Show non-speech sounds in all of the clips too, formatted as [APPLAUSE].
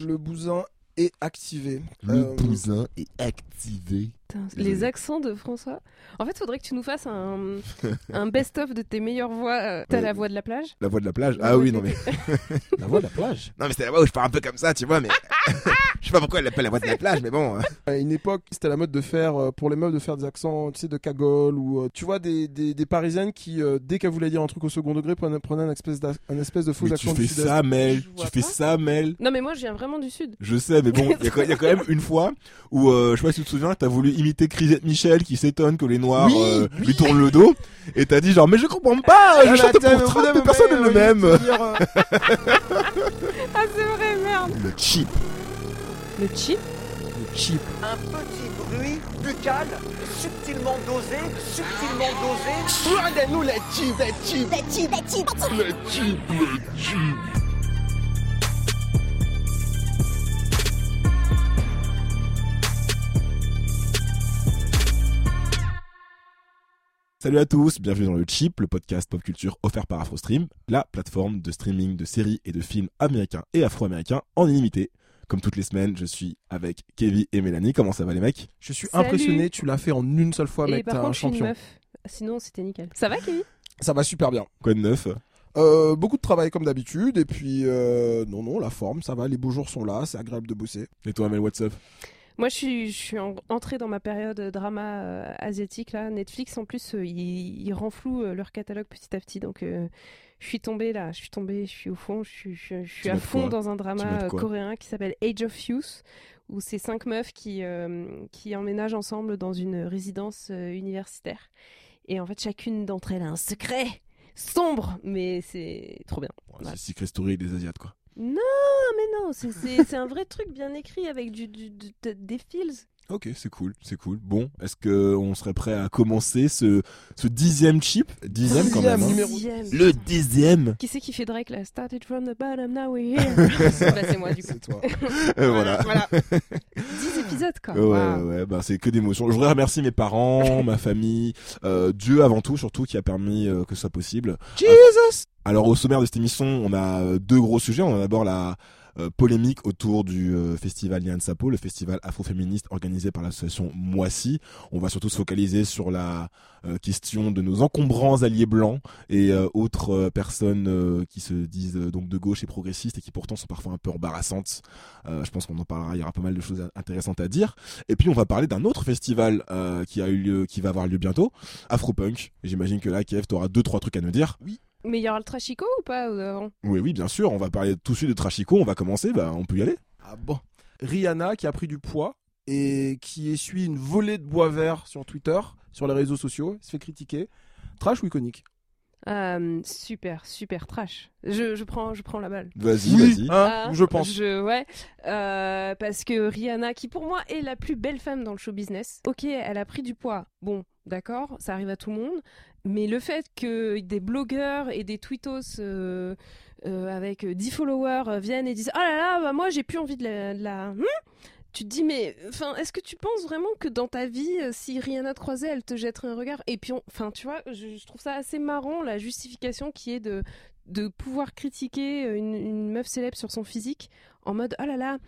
Le bousin est activé. Le Euh, bousin est activé. Putain, les accents de François. En fait, faudrait que tu nous fasses un, [LAUGHS] un best-of de tes meilleures voix. Euh, T'as Ouais. la voix de la plage? La voix de la plage La Ah oui, non mais. [LAUGHS] La voix de la plage. Non mais c'est la voix où je parle un peu comme ça, tu vois, mais. [LAUGHS] [LAUGHS] je sais pas pourquoi elle l'appelle la voix de la plage, mais bon. euh. À une époque, c'était la mode de faire, euh, pour les meufs, de faire des accents, tu sais, de cagole ou, euh, tu vois, des, des, des parisiennes qui, dès qu'elles voulaient dire un truc au second degré, prenaient, prenaient un, espèce un espèce de faux Mais accent tu fais ça, Mel. Je Tu fais pas. ça, Mel. Non, mais moi, je viens vraiment du sud. Je sais, mais bon, il y, a quand- il y a quand même une fois où, euh, je sais pas si tu te souviens, t'as voulu imiter Crisette Michel qui s'étonne que les Noirs Oui, euh, oui. lui tournent le dos, et t'as dit genre, mais je comprends pas, je Ah, chante bah, tiens, pour mais Trump, mais personne n'est le même. Ah, c'est vrai, merde. Le cheap. Le chip le cheap. Un petit bruit buccal, subtilement dosé, subtilement dosé. Regardez-nous les cheap, les cheap. Le cheap, le cheap. Salut à tous, bienvenue dans le Chip, le podcast pop culture offert par AfroStream, la plateforme de streaming de séries et de films américains et afro-américains en illimité. Comme toutes les semaines, je suis avec Kevin et Mélanie. Comment ça va les mecs? Je suis Salut. impressionné, tu l'as fait en une seule fois, Et mec, par t'es un contre, je suis une champion. meuf. Sinon, c'était nickel. Ça va, Kevin? Ça va super bien. Quoi de neuf? Euh, beaucoup de travail comme d'habitude, et puis, euh, non, non, la forme, ça va, les beaux jours sont là, c'est agréable de bosser. Et toi, Mel, what's up? Moi, je suis, je suis en- entrée dans ma période drama euh, asiatique. Là. Netflix, en plus, euh, ils, ils renflouent euh, leur catalogue petit à petit. Donc, euh, je suis tombée là, je suis tombée, je suis au fond, je suis, je, je suis Tu à fond dans un drama euh, coréen qui s'appelle Age of Youth, où c'est cinq meufs qui, qui emménagent ensemble dans une résidence universitaire. Et en fait, chacune d'entre elles a un secret sombre, mais c'est trop bien. C'est Secret Story des Asiates, quoi. Non, mais non, c'est- un vrai truc bien écrit avec du, du- du- de- des feels. Ok, c'est cool, c'est cool. Bon, est-ce que on serait prêt à commencer ce, ce dixième chip? Dixième quand même. Dixième hein. numéro- Dixième. Le dixième Qui c'est qui fait Drake là? Started from the bottom, now we're [LAUGHS] here. bah, c'est moi du coup. C'est toi. [LAUGHS] Euh, Voilà. voilà. 10 [LAUGHS] épisodes quoi. Ouais, Waouh. ouais, bah c'est que d'émotions. Je voudrais remercier mes parents, ma famille, euh, Dieu avant tout, surtout qui a permis euh, que ce soit possible. Jesus Alors au sommaire de cette émission, on a euh, deux gros sujets. On a d'abord la euh, polémique autour du euh, festival Lian Sapo, le festival afroféministe organisé par l'association Moissy. On va surtout se focaliser sur la question de nos encombrants alliés blancs et autres personnes qui se disent donc de gauche et progressistes et qui pourtant sont parfois un peu embarrassantes. Je pense qu'on en parlera, il y aura pas mal de choses intéressantes à dire. Et puis on va parler d'un autre festival qui a eu lieu, qui va avoir lieu bientôt, Afropunk. J'imagine que là, Kev, t'auras deux trois trucs à nous dire. Mais il y aura le Trashico ou pas euh, avant? Oui, oui, bien sûr. On va parler tout de suite de Trashico. On va commencer. Bah, on peut y aller. Ah bon. Rihanna qui a pris du poids et qui essuie une volée de bois vert sur Twitter, sur les réseaux sociaux, se fait critiquer. Trash ou iconique? Euh, Super, super trash. Je, je, prends, je prends la balle. Vas-y, Oui, vas-y. hein, Ah, je pense. Je, ouais, Euh, parce que Rihanna, qui pour moi est la plus belle femme dans le show business, ok, elle a pris du poids. Bon, d'accord, ça arrive à tout le monde. Mais le fait que des blogueurs et des tweetos euh, euh, avec 10 followers euh, viennent et disent Oh là là, bah moi j'ai plus envie de la. Hmm tu te dis, mais enfin, est-ce que tu penses vraiment que dans ta vie, si Rihanna te croisait, elle te jetterait un regard? Et puis, enfin, tu vois, je, trouve ça assez marrant la justification qui est de, de pouvoir critiquer une, meuf célèbre sur son physique en mode oh là là,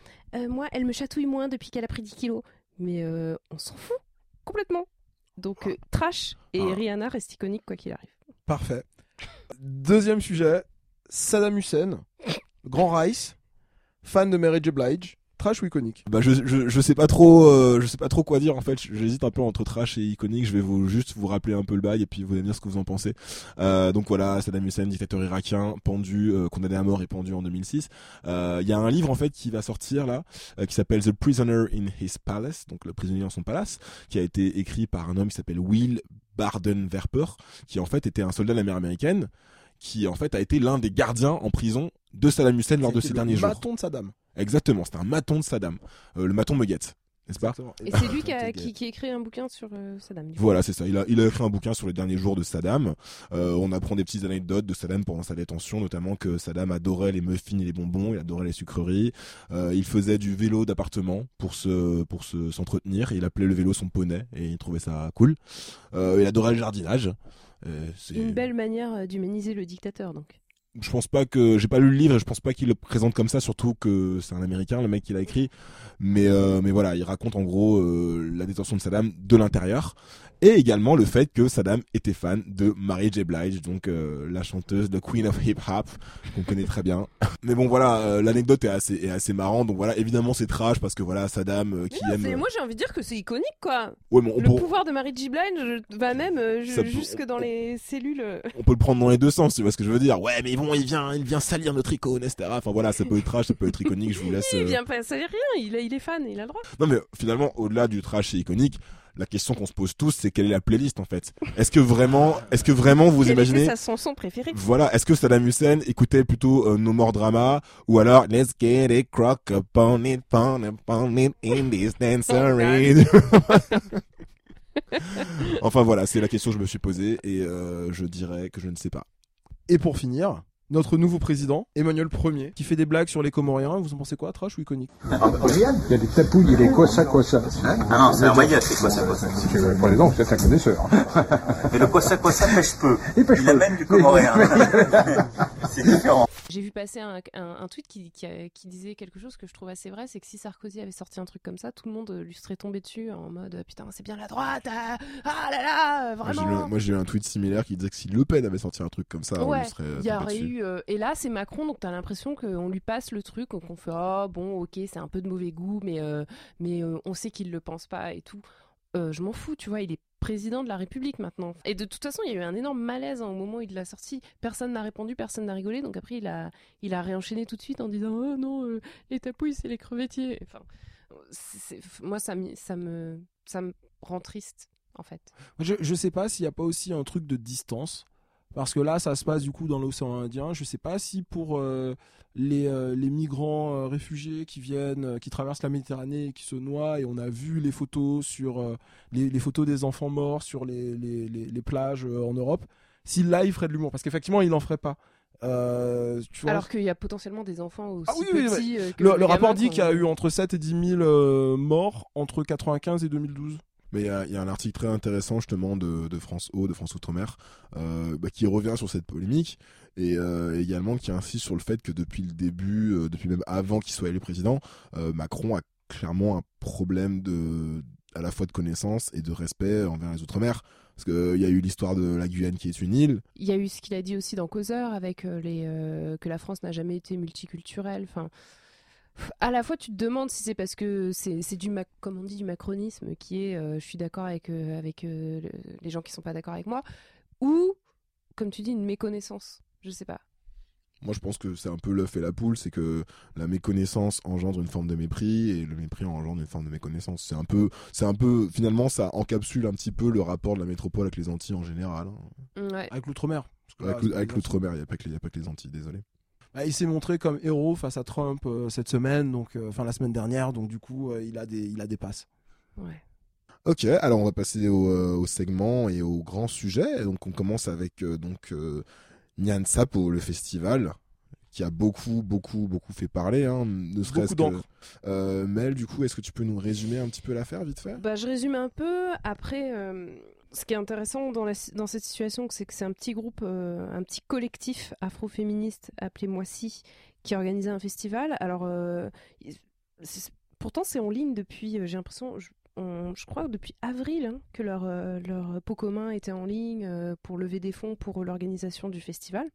moi elle me chatouille moins depuis qu'elle a pris 10 kilos. Mais on s'en fout complètement. Donc euh, trash et Ah. Rihanna reste iconique quoi qu'il arrive. Parfait. Deuxième sujet, Saddam Hussein, Grand Rice, fan de Mary J. Blige, trash ou iconique? Bah, je, je, je sais pas trop, euh, je sais pas trop quoi dire en fait. J'hésite un peu entre trash et iconique. Je vais vous juste vous rappeler un peu le bail et puis vous allez dire ce que vous en pensez. Euh, donc voilà, Saddam Hussein, dictateur irakien, pendu, euh, condamné à mort et pendu en 2006. Euh, Il y a un livre en fait qui va sortir là, qui s'appelle The Prisoner in His Palace, donc le prisonnier dans son palace, qui a été écrit par un homme qui s'appelle Will Barden-Verper, qui en fait était un soldat de la mer américaine, qui en fait a été l'un des gardiens en prison de Saddam Hussein lors de ces le derniers jours. bâton de Saddam. Exactement, c'était un maton de Saddam. Euh, le maton me guette, n'est-ce pas Exactement. Et c'est [LAUGHS] lui qui a, T'inquiète. qui, qui a écrit un bouquin sur euh, Saddam. du. Voilà, c'est ça. Il a, il a écrit un bouquin sur les derniers jours de Saddam. Euh, on apprend des petites anecdotes de Saddam pendant sa détention, notamment que Saddam adorait les muffins et les bonbons, il adorait les sucreries. Euh, il faisait du vélo d'appartement pour se pour se s'entretenir. et Il appelait le vélo son poney et il trouvait ça cool. Euh, il adorait le jardinage. C'est- Une belle manière d'humaniser le dictateur donc. Je pense pas que j'ai pas lu le livre, et je pense pas qu'il le présente comme ça, surtout que c'est un Américain, le mec qui l'a écrit. Mais euh, mais voilà, il raconte en gros euh, la détention de Saddam de l'intérieur et également le fait que Saddam était fan de Mary J. Blige, donc euh, la chanteuse de Queen of Hip Hop qu'on connaît très bien. [LAUGHS] Mais bon voilà, euh, l'anecdote est assez est assez marrant. Donc voilà, évidemment c'est trash parce que voilà Saddam euh, qui non, aime. c'est- Moi j'ai envie de dire que c'est iconique quoi. Ouais, mais on le peut pouvoir de Mary J. Blige va même euh, je- Ça peut- jusque dans les cellules. euh. on peut le prendre dans les deux sens, tu vois ce que je veux dire. Ouais, mais bon, il vient il vient salir notre icône, etc. Enfin voilà, ça peut être trash, ça peut être iconique. Je vous [LAUGHS] laisse. Il euh, vient pas, veut rien, il, est- il est fan, il a le droit. Non mais finalement, au-delà du trash et iconique, la question qu'on se pose tous, c'est quelle est la playlist en fait? Est-ce que vraiment, est-ce que vraiment vous Quelle imaginez sa chanson préférée? Voilà, est-ce que Saddam Hussein écoutait plutôt euh, No More Drama ou alors Let's get it, crock upon it, pound upon it in this dancery [LAUGHS] Enfin voilà, c'est la question que je me suis posée et euh, je dirais que je ne sais pas. Et pour finir, notre nouveau président, Emmanuel Ier, qui fait des blagues sur les Comoriens. Vous en pensez quoi, trash ou iconique Il y a des tapouilles et des quoi ça, quoi ça. Ah non, c'est un maillot, c'est quoi ça, quoi ça Euh, Par exemple, vous êtes un connaisseur. Mais le quoi ça, quoi ça pêche peu. [LAUGHS] Il pêche Il peu. amène du comoréen. [LAUGHS] [LAUGHS] c'est différent. J'ai vu passer un, un- un tweet qui, qui, a- qui disait quelque chose que je trouve assez vrai, c'est que si Sarkozy avait sorti un truc comme ça, tout le monde euh, lui serait tombé dessus en mode euh, putain c'est bien la droite, ah, ah là là, vraiment. Moi j'ai eu un tweet similaire qui disait que si Le Pen avait sorti un truc comme ça, on Ouais, lui serait Il y tombé aurait dessus. eu. Euh, et là, c'est Macron, donc t'as l'impression qu'on lui passe le truc, qu'on fait oh bon, ok, c'est un peu de mauvais goût, mais, euh, mais euh, on sait qu'il le pense pas et tout. Je m'en fous, tu vois, il est président de la République maintenant. Et de toute façon, il y a eu un énorme malaise hein, au moment où il l'a sorti. Personne n'a répondu, personne n'a rigolé, donc après, il a, il a réenchaîné tout de suite en disant oh non, les tapouilles, c'est les crevettiers. Enfin, moi, ça, me- ça, me, ça me rend triste, en fait. je, je sais pas s'il n'y a pas aussi un truc de distance. Parce que là, ça se passe du coup dans l'océan Indien. Je sais pas si pour euh, les, euh, les migrants euh, réfugiés qui viennent, qui traversent la Méditerranée et qui se noient, et on a vu les photos sur les, les photos des enfants morts sur les, les, plages en Europe, si là il ferait de l'humour. Parce qu'effectivement, il en ferait pas. Euh, tu vois, Alors qu'il y a potentiellement des enfants aussi Ah oui, oui, petits. que le, rapport dit qu'il y a eu entre 7 et 10 000 euh, morts entre 95 et 2012. Mais il y a, un article très intéressant justement de, France O, de France Outre-mer, euh, bah, qui revient sur cette polémique et euh, également qui insiste sur le fait que depuis le début, euh, depuis même avant qu'il soit élu président, euh, Macron a clairement un problème de à la fois de connaissance et de respect envers les Outre-mer. Parce qu'il y a eu l'histoire de la Guyane qui est une île. Il y a eu ce qu'il a dit aussi dans Causeur avec euh, les euh, que la France n'a jamais été multiculturelle. Enfin, à la fois tu te demandes si c'est parce que c'est du comme on dit du macronisme qui est euh, je suis d'accord avec euh, avec euh, le- les gens qui sont pas d'accord avec moi ou comme tu dis une méconnaissance. Je sais pas. Moi, je pense que c'est un peu l'œuf et la poule, c'est que la méconnaissance engendre une forme de mépris et le mépris engendre une forme de méconnaissance. C'est un peu, c'est un peu, finalement, ça encapsule un petit peu le rapport de la métropole avec les Antilles en général. hein. Ouais. Avec l'outre-mer. Avec, l'outre-mer, il n'y a, pas que les- il y a pas que les Antilles, désolé. Bah, il s'est montré comme héros face à Trump euh, cette semaine, donc euh, enfin la semaine dernière, donc du coup euh, il a des il a des passes. Ouais. Ok, alors on va passer au, euh, au segment et au grand sujet. Donc on commence avec euh, donc euh, Nyan Sapo, le festival qui a beaucoup beaucoup beaucoup fait parler, hein, ne serait-ce que. Euh, Mel, du coup, est-ce que tu peux nous résumer un petit peu l'affaire vite fait? Bah, je résume un peu. Après, euh, ce qui est intéressant dans, cette situation, c'est que c'est un petit groupe, euh, un petit collectif afroféministe appelé Moissy qui a organisé un festival. Alors, euh, pourtant, c'est en ligne depuis, euh, j'ai l'impression, je, crois depuis avril hein, que leur, leur pot commun était en ligne pour lever des fonds pour l'organisation du festival.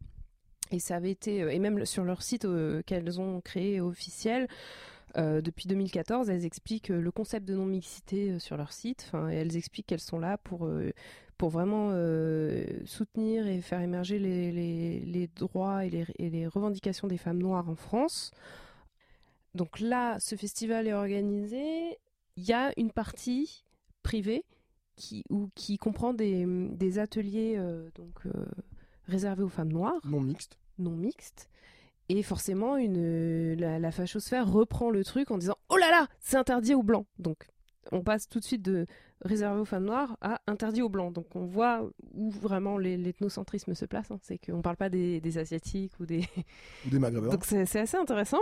Et ça avait été, et même sur leur site qu'elles ont créé officiel, euh, depuis 2014, elles expliquent euh, le concept de non-mixité euh, sur leur site. Enfin, et elles expliquent qu'elles sont là pour, euh, pour vraiment euh, soutenir et faire émerger les, les- les droits et les, et les revendications des femmes noires en France. Donc là, ce festival est organisé. Il y a une partie privée qui, ou, qui comprend des, des ateliers donc, réservés aux femmes noires Non mixte. non mixte. Et forcément, une, la, la fachosphère reprend le truc en disant Oh là là, c'est interdit aux blancs. Donc, on passe tout de suite de réservé aux femmes noires à interdit aux blancs. Donc on voit où vraiment l'ethnocentrisme se place. hein. C'est qu'on parle pas des, des asiatiques ou des. Ou des maghrébins. Donc c'est assez intéressant.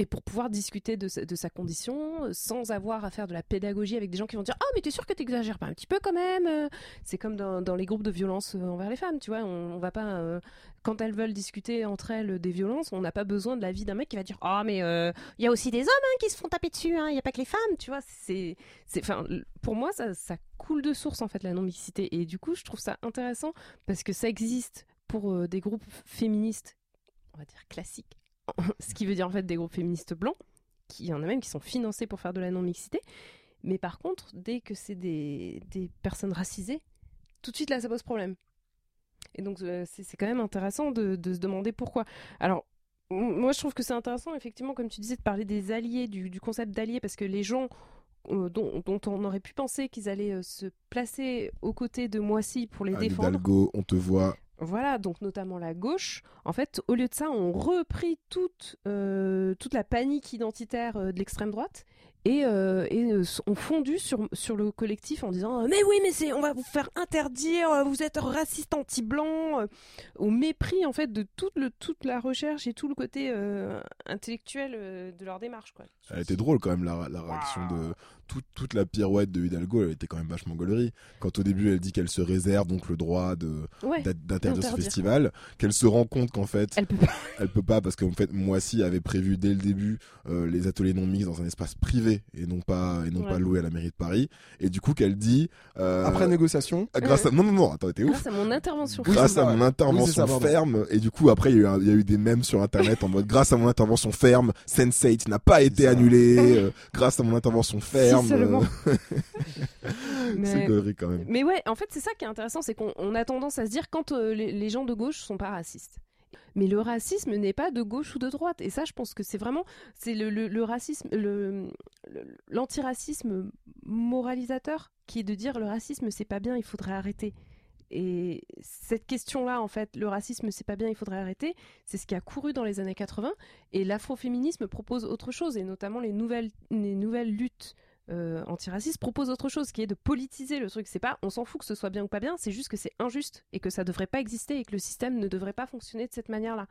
Et pour pouvoir discuter de sa, de sa condition sans avoir à faire de la pédagogie avec des gens qui vont dire Ah, mais t'es sûr que t'exagères pas un petit peu quand même? C'est comme dans, dans les groupes de violence envers les femmes, tu vois. On, on va pas. euh, quand elles veulent discuter entre elles des violences, on n'a pas besoin de l'avis d'un mec qui va dire Ah, mais euh, il y a aussi des hommes hein, qui se font taper dessus, il n'y a pas que les femmes, tu vois. C'est, c'est, pour moi, ça, ça coule de source en fait la non-mixité. Et du coup, je trouve ça intéressant parce que ça existe pour euh, des groupes féministes, on va dire classiques, [LAUGHS] ce qui veut dire en fait des groupes féministes blancs, qui y en a même qui sont financés pour faire de la non-mixité. Mais par contre, dès que c'est des, des personnes racisées, tout de suite là, ça pose problème. Et donc, euh, c'est quand même intéressant de, de se demander pourquoi. Alors, moi, je trouve que c'est intéressant, effectivement, comme tu disais, de parler des alliés, du, du concept d'alliés, parce que les gens euh, dont, dont on aurait pu penser qu'ils allaient euh, se placer aux côtés de Moissy pour les Anne défendre. Hidalgo, on te voit. Voilà, donc notamment la gauche. En fait, au lieu de ça, on repris toute, euh, toute la panique identitaire de l'extrême droite et, euh, et euh, ont fondu sur, sur le collectif en disant Mais oui, mais c'est, on va vous faire interdire, euh, vous êtes raciste anti-blanc, au mépris en fait de toute, le, toute la recherche et tout le côté intellectuel de leur démarche. Quoi. Elle était drôle quand même, la, la réaction de toute, toute la pirouette de Hidalgo, elle était quand même vachement gaulerie. Quand au début elle dit qu'elle se réserve donc le droit de Ouais, d'interdire ce festival, qu'elle se rend compte qu'en fait elle peut pas. elle peut pas parce qu'en fait Moissy avait prévu dès le début les ateliers non mixtes dans un espace privé et non pas et non Ouais. pas loué à la mairie de Paris. Et du coup qu'elle dit euh, Après négociation, grâce à non non non attends t'es ouf. Grâce à mon intervention. Oui, grâce c'est à mon intervention Oui, c'est ça, pardon. ferme. Et du coup après il y, a eu y a eu des mèmes sur internet en mode grâce à mon intervention ferme Sense8 n'a pas été annulé euh, grâce à mon intervention ferme euh, [LAUGHS] c'est Mais- gaulerie quand même. Mais ouais, en fait, c'est ça qui est intéressant, c'est qu'on on a tendance à se dire quand euh, les, les gens de gauche sont pas racistes. Mais le racisme n'est pas de gauche ou de droite. Et ça, je pense que c'est vraiment, c'est le, le- racisme, le- l'antiracisme moralisateur qui est de dire le racisme c'est pas bien, il faudrait arrêter. Et cette question-là, en fait, le racisme c'est pas bien, il faudrait arrêter, c'est ce qui a couru dans les années 80. Et l'afroféminisme propose autre chose, et notamment les nouvelles, les nouvelles luttes euh, antiracistes proposent autre chose, qui est de politiser le truc. C'est pas, on s'en fout que ce soit bien ou pas bien, c'est juste que c'est injuste et que ça devrait pas exister et que le système ne devrait pas fonctionner de cette manière-là.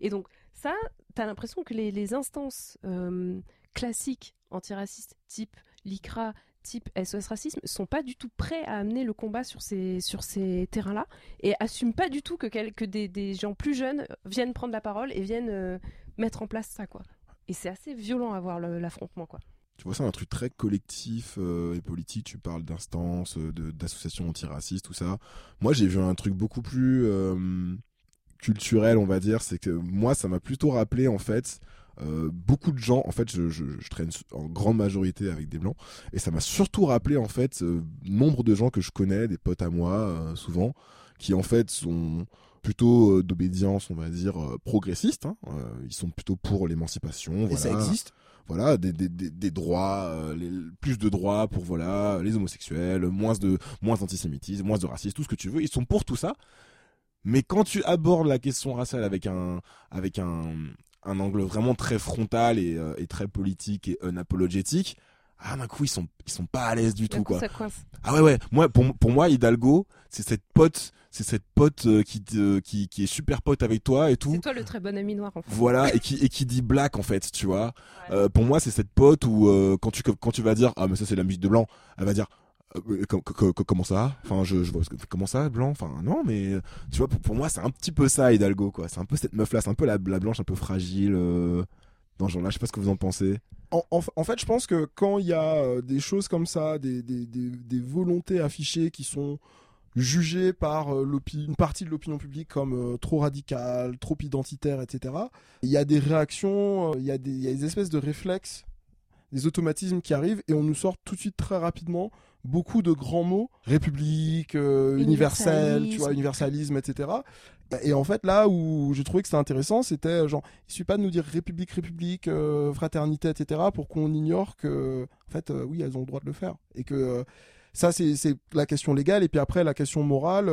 Et donc ça, t'as l'impression que les, instances euh, classiques antiracistes, type l'ICRA, type SOS Racisme, sont pas du tout prêts à amener le combat sur ces, sur ces terrains-là et assument pas du tout que, que des, gens plus jeunes viennent prendre la parole et viennent euh, mettre en place ça, quoi. Et c'est assez violent à voir l'affrontement, quoi. Tu vois ça un truc très collectif euh, et politique. Tu parles d'instances, euh, d'associations antiracistes, tout ça. Moi, j'ai vu un truc beaucoup plus euh, culturel, on va dire. C'est que moi, ça m'a plutôt rappelé en fait. euh, beaucoup de gens, en fait, je, je, je traîne en grande majorité avec des blancs, et ça m'a surtout rappelé en fait euh, nombre de gens que je connais, des potes à moi, euh, souvent, qui en fait sont plutôt d'obédience, on va dire, progressiste. hein. Ils sont plutôt pour l'émancipation. et ça existe? Voilà des, des, des, droits euh, plus de droits pour voilà les homosexuels moins de moins d'antisémitisme moins de racisme tout ce que tu veux. Ils sont pour tout ça. Mais quand tu abordes la question raciale avec un avec un un angle vraiment très frontal et, euh, et très politique et unapologétique ah d'un coup ils sont ils sont pas à l'aise du tout coup, quoi ça coince. ah ouais ouais moi pour pour moi Hidalgo c'est cette pote c'est cette pote euh, qui te- qui qui est super pote avec toi et tout C'est toi le très bon ami noir, en fait. voilà et qui et qui dit black en fait tu vois Ouais. euh, pour moi, c'est cette pote où euh, quand tu quand tu vas dire ah mais ça c'est la musique de blanc, elle va dire euh, co- co- co- comment ça Enfin je, je vois comment ça blanc? Enfin non mais euh, tu vois pour, pour moi c'est un petit peu ça Hidalgo quoi. C'est un peu cette meuf là, c'est un peu la, la blanche un peu fragile euh, dans ce genre là. Je sais pas ce que vous en pensez. En, fait, je pense que quand il y a euh, des choses comme ça, des, volontés affichées qui sont jugées par euh, une partie de l'opinion publique comme euh, trop radicales, trop identitaires, etc., il y a des réactions, il y, il y a des espèces de réflexes, des automatismes qui arrivent et on nous sort tout de suite très rapidement beaucoup de grands mots, république, euh, universel, tu vois, universalisme, etc. Et en fait, là où j'ai trouvé que c'était intéressant, c'était euh, genre, il suffit pas de nous dire république, république, euh, fraternité, etc., pour qu'on ignore que, en fait, oui, elles ont le droit de le faire. Et que ça, c'est la question légale. Et puis après, la question morale,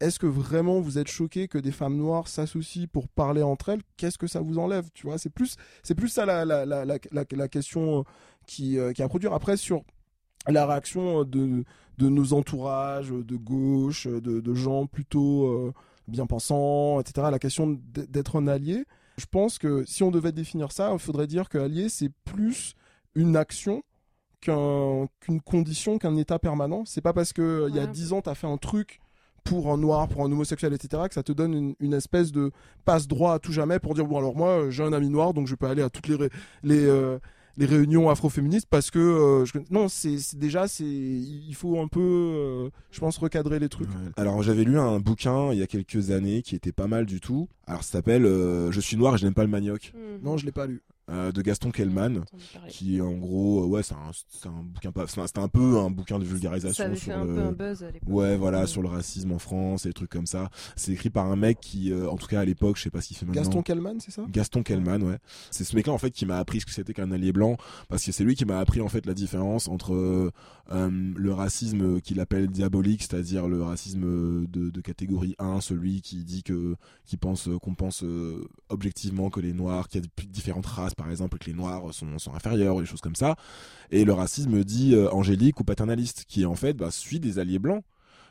est-ce que vraiment vous êtes choqué que des femmes noires s'associent pour parler entre elles? Qu'est-ce que ça vous enlève? Tu vois, c'est plus, plus ça la, la, la, la, question qui, qui à produire. Après, sur la réaction de, de nos entourages de gauche, de, de gens plutôt euh, bien pensants, etc. à La question d'être un allié. Je pense que si on devait définir ça, il faudrait dire que allié, c'est plus une action qu'un- qu'une condition, qu'un état permanent. C'est pas parce que il y a Ouais. 10 ans, tu as fait un truc pour un noir, pour un homosexuel, etc., que ça te donne une, une espèce de passe-droit à tout jamais pour dire, bon alors moi, euh, j'ai un ami noir, donc je peux aller à toutes les, euh, les réunions afroféministes parce que... euh, je... Non, c'est c'est- déjà, c'est il faut un peu, euh, je pense, recadrer les trucs. Ouais. Alors j'avais lu un bouquin il y a quelques années qui était pas mal du tout. Alors ça s'appelle euh, Je suis noir et je n'aime pas le manioc Mhm. Non, je l'ai pas lu. Euh, de Gaston Kellman. Qui en gros, euh, ouais, c'est un, c'est un bouquin pas, c'est un- c'était un peu un bouquin de Ça vulgarisation avait fait un le, peu un buzz à l'époque. Ouais, voilà, Mhm. sur le racisme en France et des trucs comme ça. C'est écrit par un mec qui, euh, en tout cas à l'époque, je sais pas ce qu'il fait maintenant. Gaston Kellman, c'est ça? Gaston Kellman, ouais. C'est ce mec-là en fait qui m'a appris ce que c'était qu'un allié blanc, parce que c'est lui qui m'a appris en fait la différence entre le racisme qu'il appelle diabolique, c'est-à-dire le racisme de, de catégorie 1, celui qui dit que, qui pense qu'on pense euh, objectivement que les noirs, qu'il y a de- différentes races par exemple, que les noirs sont, sont inférieurs, ou des choses comme ça, et le racisme dit euh, angélique ou paternaliste, qui en fait bah, celui des alliés blancs,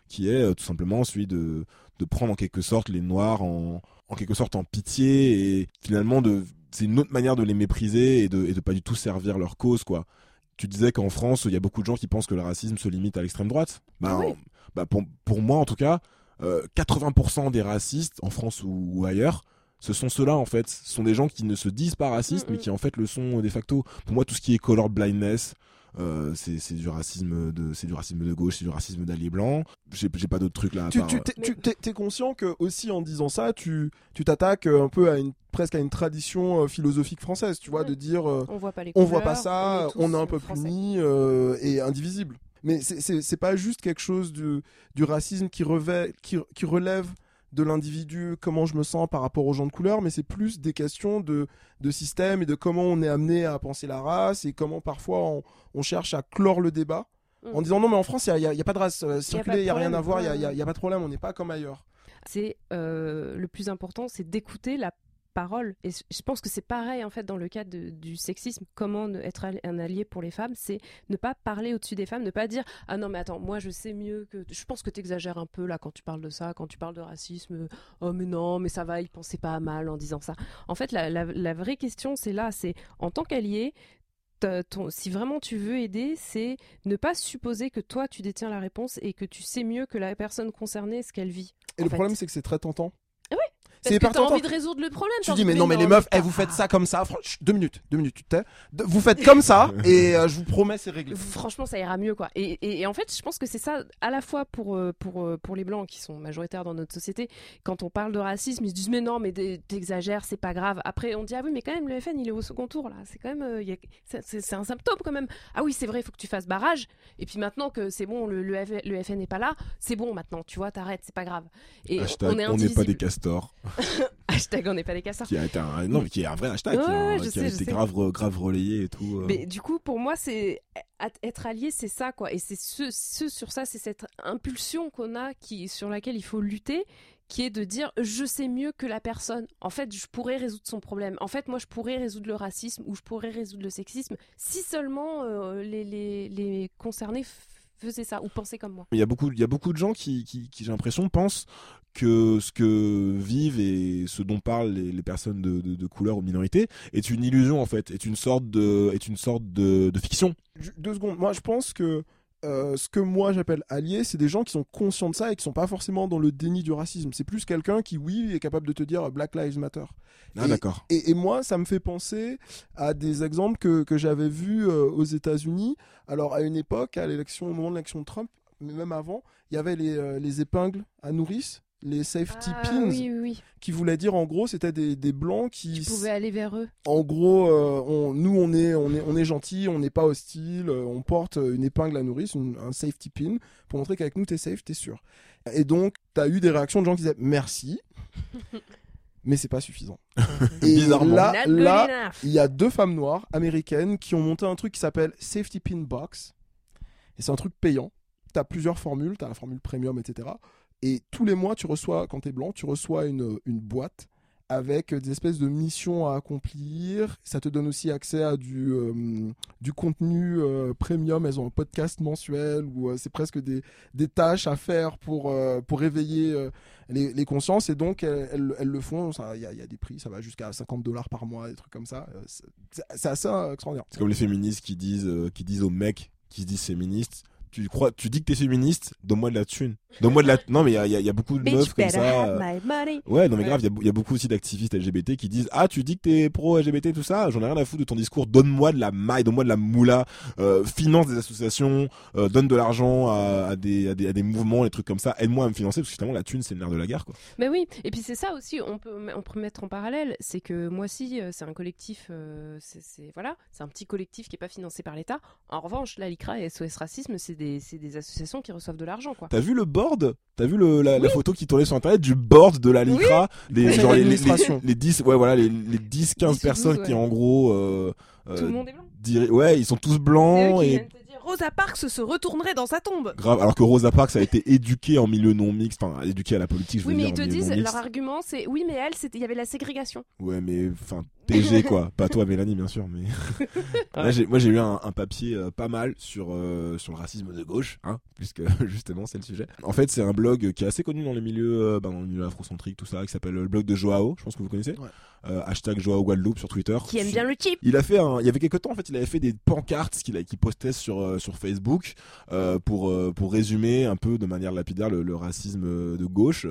qui est euh, tout simplement celui de de prendre en quelque sorte les noirs en en quelque sorte en pitié et finalement de c'est une autre manière de les mépriser et de et de pas du tout servir leur cause quoi. Tu disais qu'en France, il y a beaucoup de gens qui pensent que le racisme se limite à l'extrême droite. Bah, Oui. bah pour, pour moi en tout cas, euh, 80% des racistes en France ou, ou ailleurs, ce sont ceux-là en fait. Ce sont des gens qui ne se disent pas racistes Mm, mais qui en fait le sont de facto. Pour moi, tout ce qui est color blindness, euh, c'est du racisme de c'est du racisme de gauche, c'est du racisme d'alliés blancs. J'ai pas d'autres trucs là. à Tu, part, tu, euh, t'es, Mais- tu- t'es- t'es conscient que aussi en disant ça, tu, tu t'attaques euh, un peu à une presque à une tradition euh, philosophique française, tu vois, Ouais. de dire euh, On voit pas les on couleurs, voit pas ça, on est un peu unis euh, et indivisible. Mais c'est- pas juste quelque chose du, du racisme qui, revêt, qui, qui relève de l'individu, comment je me sens par rapport aux gens de couleur, mais c'est plus des questions de, de système et de comment on est amené à penser la race et comment parfois on, on cherche à clore le débat Mm. en disant non mais en France il n'y a, il y a pas de race euh, de il n'y a, rien à voir, il n'y a pas de problème, on n'est pas comme ailleurs. c'est euh, le plus important, c'est d'écouter la parole. Et je- pense que c'est pareil en fait dans le cas de- du sexisme. Comment être un allié pour les femmes, c'est ne pas parler au-dessus des femmes, ne pas dire ah non mais attends moi je sais mieux que je pense que tu exagères un peu là quand tu parles de ça, quand tu parles de racisme. Oh mais non mais ça va, il pensait pas à mal en disant ça. En fait la, la- la vraie question c'est là, c'est en tant qu'allié. ton- si vraiment tu veux aider, c'est ne pas supposer que toi tu détiens la réponse et que tu sais mieux que la personne concernée ce qu'elle vit. Et le fait. problème c'est que c'est très tentant. Ah c'est Parce que t'as envie de résoudre le problème. Tu dis mais non mais les meufs, eh, vous faites ça comme ça. Deux minutes, deux minutes, tu te tais. De- Vous faites comme ça [LAUGHS] et euh, je vous promets c'est réglé. Franchement, ça ira mieux, quoi. Et, et- et en fait, je pense que c'est ça, à la fois pour, euh, pour, euh, pour les blancs qui sont majoritaires dans notre société. Quand on parle de racisme, ils se disent mais non, mais t'es- t'exagères, c'est pas grave. Après, on dit ah oui, mais quand même, le FN, il est au second tour là. C'est quand même, euh, c'est- un symptôme quand même. Ah oui, c'est vrai, il faut que tu fasses barrage. Et puis maintenant que c'est bon, le, le, FN n'est pas là, c'est bon maintenant, tu vois, t'arrêtes, c'est pas grave. Et hashtag, on est on n'est pas des castors. [LAUGHS] Hashtag on n'est pas des casseurs. qui a été un non mais qui est un vrai hashtag Ouais, qui, a, qui sais, été grave grave relayé et tout euh. Mais du coup, pour moi, c'est être allié, c'est ça, quoi. Et c'est ce, ce sur ça, c'est cette impulsion qu'on a, qui sur laquelle il faut lutter, qui est de dire je sais mieux que la personne. En fait, je pourrais résoudre son problème. En fait, moi, je pourrais résoudre le racisme ou je pourrais résoudre le sexisme si seulement euh, les, les, les concernés f- faisaient ça ou pensaient comme moi. il y a beaucoup il y a beaucoup de gens qui, qui, qui j'ai l'impression pensent que ce que vivent et ce dont parlent les, les personnes de, de, de couleur ou minorité est une illusion en fait est une sorte de est une sorte de, de fiction Deux secondes. Moi, je pense que euh, ce que moi j'appelle allié, c'est des gens qui sont conscients de ça et qui sont pas forcément dans le déni du racisme. C'est plus quelqu'un qui, oui, est capable de te dire Black Lives Matter. ah Et- d'accord Et, et moi, ça me fait penser à des exemples que, que j'avais vus euh, aux États-Unis. Alors, à une époque, à l'élection, au moment de l'élection de Trump, mais même avant, il y avait les, euh, les épingles à nourrice, les safety Ah, pins, oui, oui, oui. qui voulaient dire en gros, c'était des, des blancs qui, Tu pouvais aller vers eux. en gros, euh, on, nous on est, on est, on est gentil, on n'est pas hostile, euh, on porte une épingle à nourrice, une- un safety pin, pour montrer qu'avec nous t'es safe, t'es sûr. Et donc, t'as eu des réactions de gens qui disaient merci, [LAUGHS] mais c'est pas suffisant. [LAUGHS] Et Bizarrement. là, là, il y a deux femmes noires américaines qui ont monté un truc qui s'appelle Safety Pin Box. Et c'est un truc payant. Tu as plusieurs formules, tu as la formule premium, etc. Et tous les mois, tu reçois, quand tu es blanc, tu reçois une, une boîte avec des espèces de missions à accomplir. Ça te donne aussi accès à du, euh, du contenu euh, premium. Elles ont un podcast mensuel où euh, c'est presque des, des tâches à faire pour, pour réveiller les, les consciences. Et donc, elles, elles- le font. Il y, y a des prix, ça va jusqu'à 50 dollars par mois, des trucs comme ça. C'est- assez extraordinaire. C'est comme les féministes qui disent, qui disent aux mecs qui se disent féministes. Tu crois, tu dis que t'es féministe, donne-moi de la thune. Donne-moi de la. Non mais il y a, y a- y a beaucoup de meufs comme ça. have my money. Ouais, non mais grave, il y a- il y, a beaucoup aussi d'activistes LGBT qui disent ah tu dis que t'es pro LGBT tout ça, j'en ai rien à foutre de ton discours, donne-moi de la maille, donne-moi de la moula, euh, finance des associations, euh, donne de l'argent à, à des, à des à des mouvements, des trucs comme ça, aide-moi à me financer parce que finalement la thune c'est le nerf de la guerre quoi. Mais oui, et puis c'est ça aussi, on peut, on peut mettre en parallèle, c'est que moi aussi, euh, c'est un collectif, euh, c'est c'est- voilà, c'est un petit collectif qui est pas financé par l'État. En revanche, la LICRA et SOS Racisme, c'est des, c'est des associations qui reçoivent de l'argent, quoi. T'as vu le board? T'as vu le, la, la photo qui tournait sur internet du board de la LICRA les, genre les, les, L'administration. les, les 10 ouais voilà les, les 10 15 10 ou personnes 12, qui en gros euh, Tout euh, le monde est blanc. ouais ils sont tous blancs et Rosa Parks se retournerait dans sa tombe. grave alors que Rosa Parks a été éduquée en milieu non mixte enfin éduquée à la politique je veux Oui, mais dire ils te disent, leur argument, c'est oui, mais elle, c'était- il y avait la ségrégation. Ouais, mais enfin TG [LAUGHS] quoi, pas toi Mélanie bien sûr, mais [LAUGHS] Là, moi j'ai eu un, un papier euh, pas mal sur euh, sur le racisme de gauche, hein, puisque [LAUGHS] justement c'est le sujet. En fait, c'est un blog qui est assez connu dans les milieux, euh, ben, dans le milieu afrocentrique tout ça, qui s'appelle le blog de Joao, je pense que vous connaissez. Ouais. Euh, hashtag Joao Guadeloupe sur Twitter. Qui aime bien le cheap. Il a fait un, il y avait quelques temps en fait, il avait fait des pancartes qu'il a, qu'il postait sur euh, sur Facebook euh, pour euh, pour résumer un peu de manière lapidaire le, le racisme euh, de gauche.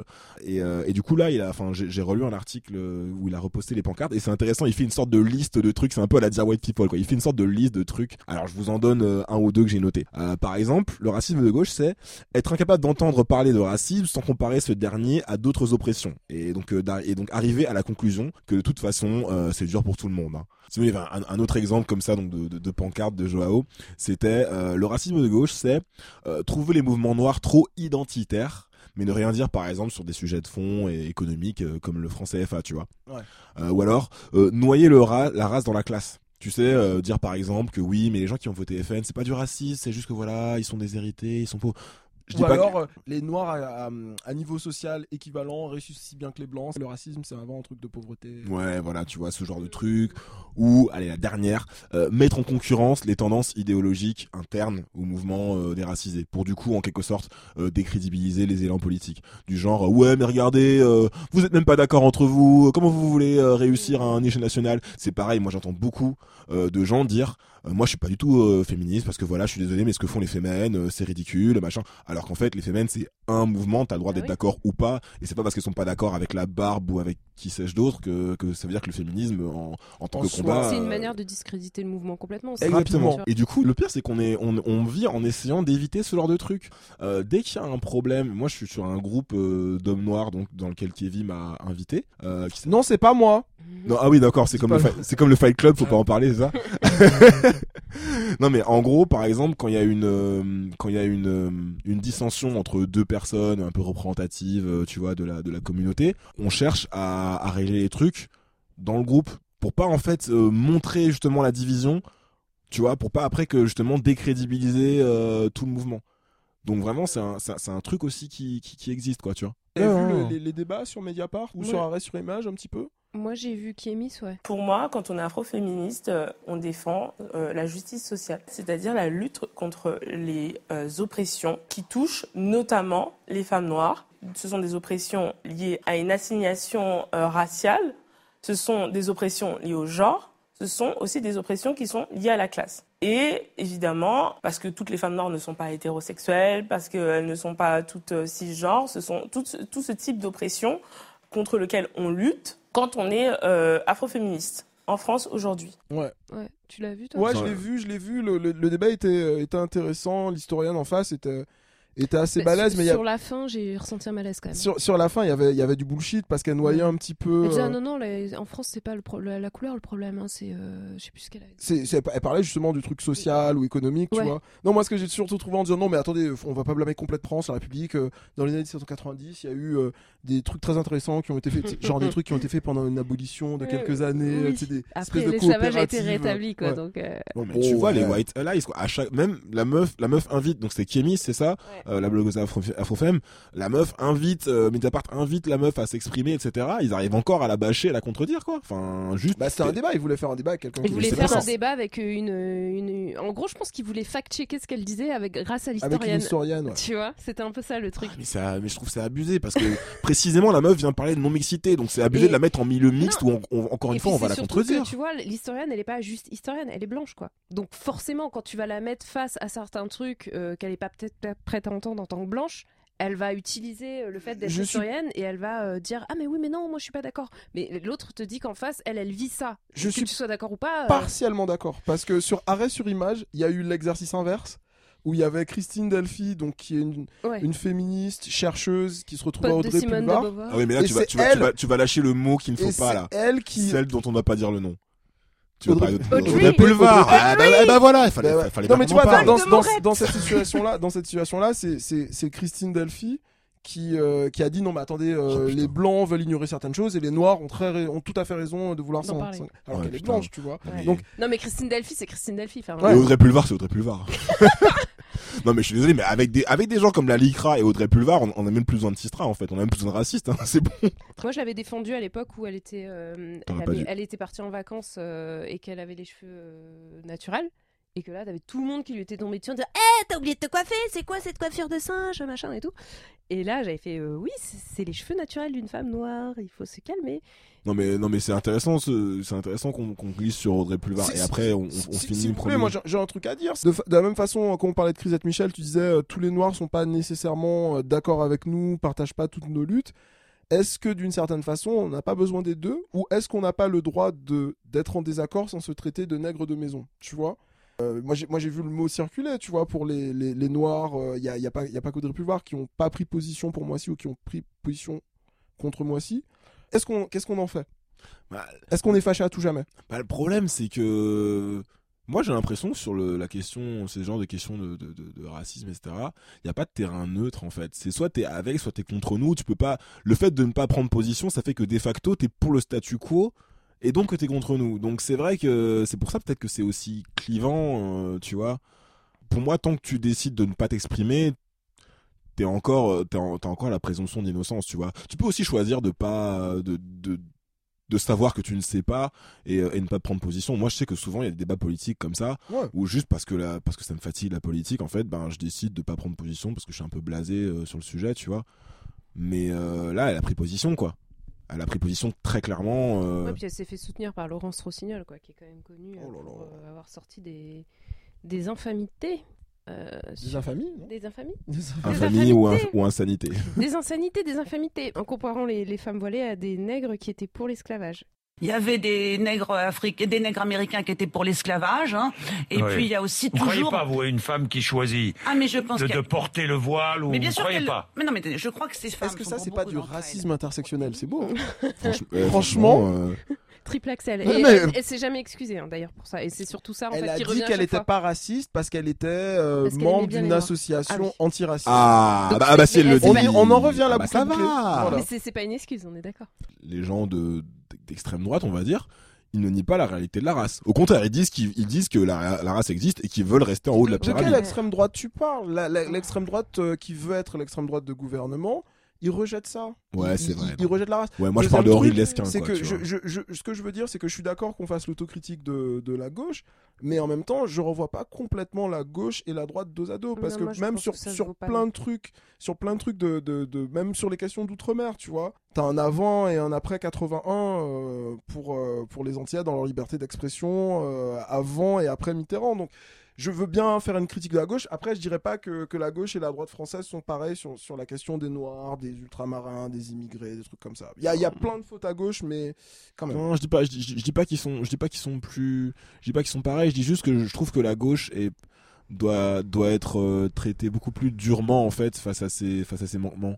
Et, euh, et du coup là, il a, enfin, j'ai relu un article euh, où il a reposté les pancartes et c'est intéressant. Il fait une sorte de liste de trucs. C'est un peu à la Dear White People quoi. Il fait une sorte de liste de trucs. Alors je vous en donne euh, un ou deux que j'ai notés. Euh, par exemple, le racisme de gauche, c'est être incapable d'entendre parler de racisme sans comparer ce dernier à d'autres oppressions. Et donc euh, arriver à la conclusion que de toute façon euh, c'est dur pour tout le monde. Hein. Sinon, il y avait un, autre exemple comme ça donc de, de, de pancarte de Joao. C'était le racisme de gauche, c'est trouver les mouvements noirs trop identitaires mais ne rien dire par exemple sur des sujets de fond et économiques euh, comme le franc CFA, tu vois. Ouais. Euh, ou alors euh, noyer le ra- la race dans la classe. Tu sais, euh, dire par exemple que oui, mais les gens qui ont voté FN, c'est pas du racisme, c'est juste que voilà, ils sont déshérités, ils sont pauvres. Je dis Ou pas alors, euh, les noirs à, à- à niveau social équivalent réussissent aussi bien que les blancs. Le racisme, c'est avant un truc de pauvreté. Ouais, voilà, tu vois, ce genre de truc. Ou, allez, la dernière, euh, mettre en concurrence les tendances idéologiques internes au mouvement euh, déracisé. Pour du coup, en quelque sorte, euh, décrédibiliser les élans politiques. Du genre, ouais, mais regardez, euh, vous êtes même pas d'accord entre vous, comment vous voulez euh, réussir à un échelle nationale? C'est pareil, moi j'entends beaucoup euh, de gens dire, moi je suis pas du tout euh, féministe parce que voilà, je suis désolé, mais ce que font les fémènes, euh, c'est ridicule, machin. Alors qu'en fait, les fémènes, c'est un mouvement, t'as le droit Ah d'être oui. d'accord ou pas, et c'est pas parce qu'elles sont pas d'accord avec la barbe ou avec qui sais-je d'autre que, que ça veut dire que le féminisme en, en tant En que soi, combat. C'est une euh, manière de discréditer le mouvement complètement. c'est Exactement. Et du coup, le pire, c'est qu'on est, on, on vit en essayant d'éviter ce genre de truc. Euh, dès qu'il y a un problème, moi, je suis sur un groupe euh, d'hommes noirs, donc dans lequel Kevin m'a invité. Euh, qui Non, c'est pas moi. Non, ah oui, d'accord, c'est comme le, c'est comme le Fight Club, faut pas en parler, c'est ça. [LAUGHS] [LAUGHS] non, mais en gros, par exemple, quand il y a une, euh, quand il y a une, euh, une dissension entre deux personnes un peu représentatives, euh, tu vois, de la, de la communauté, on cherche à, à régler les trucs dans le groupe pour pas en fait euh, montrer justement la division, tu vois, pour pas après que justement décrédibiliser euh, tout le mouvement. Donc vraiment, c'est un, c'est un- truc aussi qui, qui, qui existe, quoi, tu vois. Ouais, vu ouais. le- les, les débats sur Mediapart ou Ouais. sur Arrêt sur Image un petit peu? Moi, j'ai vu Kémis, ouais. Pour moi, quand on est afroféministe, euh, on défend euh, la justice sociale, c'est-à-dire la lutte contre les euh, oppressions qui touchent notamment les femmes noires. Ce sont des oppressions liées à une assignation raciale, ce sont des oppressions liées au genre, ce sont aussi des oppressions qui sont liées à la classe. Et évidemment, parce que toutes les femmes noires ne sont pas hétérosexuelles, parce qu'elles ne sont pas toutes cisgenres, ce sont tout tout ce type d'oppression contre lequel on lutte quand on est euh, afroféministe en France aujourd'hui. Ouais. Ouais. Tu l'as vu, toi? Ouais, je l'ai vu, je l'ai vu. Le, le- le débat était, euh, était intéressant. L'historienne en face était, était assez Bah, balèze, sur, mais a- sur la fin, j'ai ressenti un malaise quand même. sur, sur la fin, il y avait, il y avait du bullshit parce qu'elle noyait Ouais. un petit peu. Elle disait, ah euh, non, non, la- en France, c'est pas le pro- la, la couleur le problème, hein, c'est. euh, je sais plus ce qu'elle a dit. c'est, c'est- elle parlait justement du truc social ou économique, tu Ouais. vois. Non, moi, ce que j'ai surtout trouvé en disant non, mais attendez, on va pas blâmer complètement sur la République. euh, Dans les années 1790, il y a eu euh, des trucs très intéressants qui ont été faits, genre des trucs qui ont été faits pendant une abolition de quelques années, oui. des Après, espèces de l'esclavage a été coopératives, rétabli, quoi. ouais. Donc, euh, Non, mais Oh, tu vois les. White Allies quoi. À chaque même la meuf la meuf invite donc c'est Kémis c'est ça. euh, la blogueuse Afro Afrofemme, la meuf invite, euh, Mediapart invite la meuf à s'exprimer, etc. Ils arrivent encore à la bâcher, à la contredire, quoi. Enfin, juste. Bah, c'était un débat, il voulait faire un débat avec quelqu'un Il qui voulait c'est faire un ça. débat avec une, une. En gros, je pense qu'il voulait fact-checker ce qu'elle disait avec, grâce à avec une l'historienne. historienne. ouais. Tu vois, c'était un peu ça le truc. Ah, mais, ça, mais je trouve que c'est abusé parce que [LAUGHS] précisément la meuf vient parler de non-mixité, donc c'est abusé de la mettre en milieu mixte où on- on- encore une Et fois on va la contredire. que, tu vois, l'historienne, elle est pas juste historienne, elle est blanche, quoi. Donc forcément, quand tu vas la mettre face à certains trucs euh, qu'elle est pas peut-être prête à entendre en tant que blanche, elle va utiliser euh, le fait d'être suis- historienne et elle va euh, dire ah mais oui mais non moi je suis pas d'accord. Mais l'autre te dit qu'en face, elle elle vit ça. Je que suis tu sois d'accord ou pas. euh, partiellement d'accord parce que sur arrêt sur image il y a eu l'exercice inverse où il y avait Christine Delphi donc qui est une, ouais. une féministe chercheuse qui se retrouve à pote Audrey Pulvar. Ah oui, mais là tu vas, tu, vas, tu, vas, tu vas lâcher le mot qu'il ne et faut pas c'est là. elle qui Celle dont on ne va pas dire le nom. Tu Audrey- parler de Audrey- Pulvar. Audrey- Ah, bah, eh bah voilà, il fallait, Bah ouais. fallait non mais tu vois dans, dans, cette situation là dans cette situation là c'est Christine Delphi qui euh, qui a dit non mais attendez euh, Oh, les blancs veulent ignorer certaines choses et les noirs ont très ont tout à fait raison de vouloir s'en alors Ouais, qu'elle est blanche tu vois Non, mais- Donc- Non mais Christine Delphi, c'est Christine Delphi. Enfin, Et Ouais. Audrey Pulvar, c'est Audrey Pulvar. [LAUGHS] non mais je suis désolé, mais avec des avec des gens comme la Lycra et Audrey Pulvar, on, on a même plus besoin de Sistra en fait, on a même plus besoin de racistes. Hein, [LAUGHS] c'est bon. Moi, je l'avais défendue à l'époque où elle était, euh, elle, avait- était partie en vacances euh, et qu'elle avait les cheveux euh, naturels. Et que là, t'avais tout le monde qui lui était tombé dessus en disant Eh, t'as oublié de te coiffer C'est quoi cette coiffure de singe Machin et tout. Et là, j'avais fait Oui, c'est les cheveux naturels d'une femme noire, il faut se calmer. Non mais non mais c'est intéressant, ce- c'est intéressant qu'on qu'on glisse sur Audrey Pulvar et après on, on, finit si le vous voulez, premier. moi j'ai un truc à dire. De, la même façon, quand on parlait de Crisette Michel, tu disais euh, tous les noirs sont pas nécessairement euh, d'accord avec nous, partagent pas toutes nos luttes. Est-ce que d'une certaine façon, on n'a pas besoin des deux? Ou est-ce qu'on n'a pas le droit de d'être en désaccord sans se traiter de nègre de maison? Tu vois? Euh, moi, j'ai, moi j'ai vu le mot circuler, tu vois, pour les, les, les noirs. Il n'y a, y a pas, y a pas qu'Audrey Pulvar qui n'ont pas pris position pour Moissy ou qui ont pris position contre Moissy. Est-ce qu'on, qu'est-ce qu'on en fait? Bah, Est-ce qu'on est fâché à tout jamais? bah, le problème c'est que moi j'ai l'impression sur le, la question, ces genres de questions de, de, de, de racisme etc. Il y a pas de terrain neutre en fait. C'est soit t'es avec, soit t'es contre nous. Tu peux pas. Le fait de ne pas prendre position, ça fait que de facto t'es pour le statu quo. Et donc que t'es contre nous. Donc c'est vrai que c'est pour ça peut-être que c'est aussi clivant, euh, tu vois. Pour moi, tant que tu décides de ne pas t'exprimer, t'es encore, euh, t'as en- t'as encore la présomption d'innocence, tu vois. Tu peux aussi choisir de pas, de, de, de savoir que tu ne sais pas et, euh, et ne pas prendre position. Moi, je sais que souvent il y a des débats politiques comme ça, Ouais. où juste parce que la, parce que ça me fatigue la politique, en fait, ben je décide de pas prendre position parce que je suis un peu blasé euh, sur le sujet, tu vois. Mais euh, là, elle a pris position, quoi. Elle a pris position très clairement. euh, Ouais, puis elle s'est fait soutenir par Laurence Rossignol, quoi, qui est quand même connue euh, Oh là pour là. euh, avoir sorti des, des infamités. Euh, Des sur- infamies non Des infamies Des infamies. infamie ou, insanité. Des insanités, des infamités. En comparant les, les femmes voilées à des nègres qui étaient pour l'esclavage. Il y avait des nègres africains, des nègres américains qui étaient pour l'esclavage, hein. Et Oui. puis il y a aussi Vous croyez toujours. pas, vous, une femme qui choisit Ah mais je pense de, a- porter le voile ou Mais bien vous sûr croyez pas Mais non, mais je crois que ces femmes. Est-ce que ça, c'est pas du racisme intersectionnel? C'est beau. hein Franch- euh, Franchement, euh, Triple Axel. Et mais- elle, elle s'est jamais excusée hein, d'ailleurs pour ça. Et c'est surtout ça en Elle fait a qui dit qu'elle chaque était fois. pas raciste parce qu'elle était euh, Parce membre d'une association Ah oui. antiraciste. Ah, Donc bah, c'est- ah bah si elle le dit. c'est pas- on en revient la Ah bah, ça va. Voilà. Mais c'est c'est pas une excuse, on est d'accord. les gens de d'extrême droite, on va dire, ils ne nient pas la réalité de la race. Au contraire, ils disent qu'ils ils disent que la, la race existe et qu'ils veulent rester en haut de la De quelle pyramide. extrême droite tu parles? La- la- L'extrême droite euh, qui veut être l'extrême droite de gouvernement, il rejette ça. Ouais, Il- c'est vrai. Il, rejette la race. Ouais, moi je parle de Henri Lesquin, C'est quoi, que tu je, vois. je- je- ce que je veux dire, c'est que je suis d'accord qu'on fasse l'autocritique de, de la gauche, mais en même temps, je revois pas complètement la gauche et la droite dos à dos, parce Non, que moi, même sur, que plein de trucs, sur plein de trucs de, de, de- même sur les questions d'outre-mer, tu vois, t'as un avant et un après 81 euh, pour euh, pour les Antillais dans leur liberté d'expression euh, avant et après Mitterrand, donc. Je veux bien faire une critique de la gauche. Après, je dirais pas que, que la gauche et la droite française sont pareils sur, sur la question des Noirs, des ultramarins, des immigrés, des trucs comme ça. Il y a, il y a plein de fautes à gauche, mais quand même. Non, je dis pas, je dis, je dis pas qu'ils sont, je dis pas qu'ils sont plus, je dis pas qu'ils sont pareils. Je dis juste que je trouve que la gauche est doit doit être euh, traitée beaucoup plus durement en fait face à ses face à ses manquements.